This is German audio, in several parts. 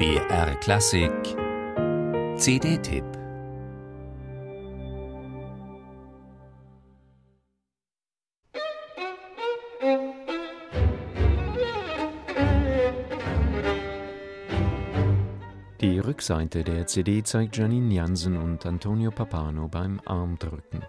BR Klassik. CD-Tipp Die Rückseite der CD zeigt Janine Jansen und Antonio Papano beim Armdrücken.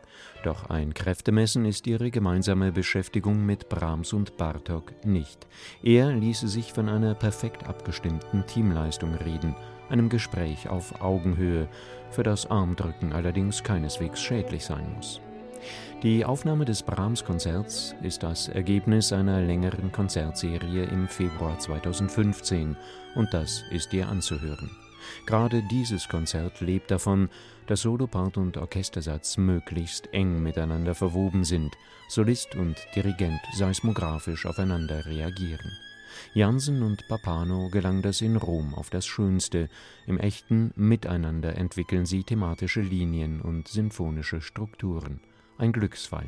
Doch ein Kräftemessen ist ihre gemeinsame Beschäftigung mit Brahms und Bartok nicht. Er ließe sich von einer perfekt abgestimmten Teamleistung reden, einem Gespräch auf Augenhöhe, für das Armdrücken allerdings keineswegs schädlich sein muss. Die Aufnahme des Brahms-Konzerts ist das Ergebnis einer längeren Konzertserie im Februar 2015 und das ist ihr anzuhören. Gerade dieses Konzert lebt davon, dass Solopart und Orchestersatz möglichst eng miteinander verwoben sind, Solist und Dirigent seismographisch aufeinander reagieren. Jansen und Papano gelang das in Rom auf das Schönste. Im echten Miteinander entwickeln sie thematische Linien und sinfonische Strukturen ein Glücksfall.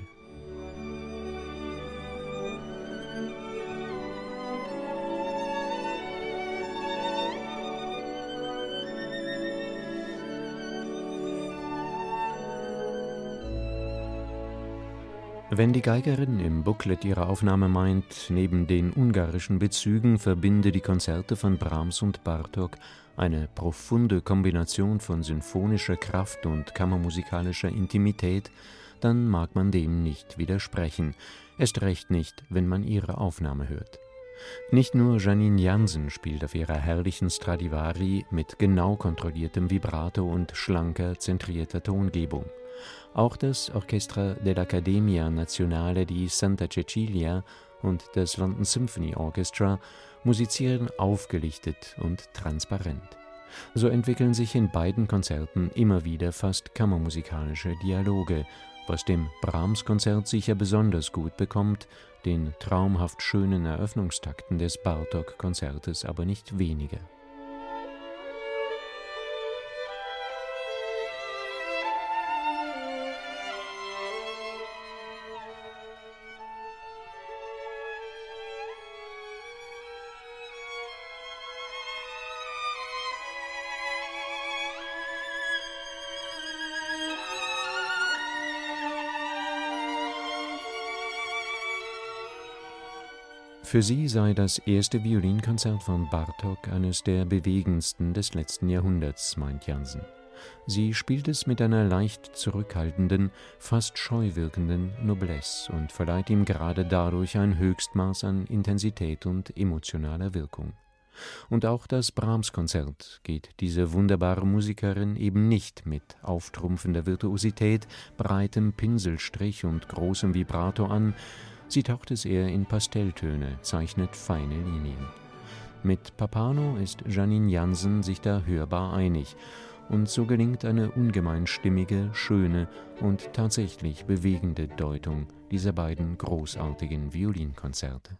Wenn die Geigerin im Booklet ihrer Aufnahme meint, neben den ungarischen Bezügen verbinde die Konzerte von Brahms und Bartok eine profunde Kombination von sinfonischer Kraft und kammermusikalischer Intimität, dann mag man dem nicht widersprechen, erst recht nicht, wenn man ihre Aufnahme hört. Nicht nur Janine Jansen spielt auf ihrer herrlichen Stradivari mit genau kontrolliertem Vibrato und schlanker, zentrierter Tongebung. Auch das Orchestra dell'Accademia Nazionale di Santa Cecilia und das London Symphony Orchestra musizieren aufgelichtet und transparent. So entwickeln sich in beiden Konzerten immer wieder fast kammermusikalische Dialoge, was dem Brahms-Konzert sicher besonders gut bekommt, den traumhaft schönen Eröffnungstakten des Bartok-Konzertes aber nicht weniger. Für sie sei das erste Violinkonzert von Bartok eines der bewegendsten des letzten Jahrhunderts, meint Jansen. Sie spielt es mit einer leicht zurückhaltenden, fast scheu wirkenden Noblesse und verleiht ihm gerade dadurch ein Höchstmaß an Intensität und emotionaler Wirkung. Und auch das Brahms-Konzert geht diese wunderbare Musikerin eben nicht mit auftrumpfender Virtuosität, breitem Pinselstrich und großem Vibrato an, Sie taucht es eher in Pastelltöne, zeichnet feine Linien. Mit Papano ist Janine Jansen sich da hörbar einig, und so gelingt eine ungemein stimmige, schöne und tatsächlich bewegende Deutung dieser beiden großartigen Violinkonzerte.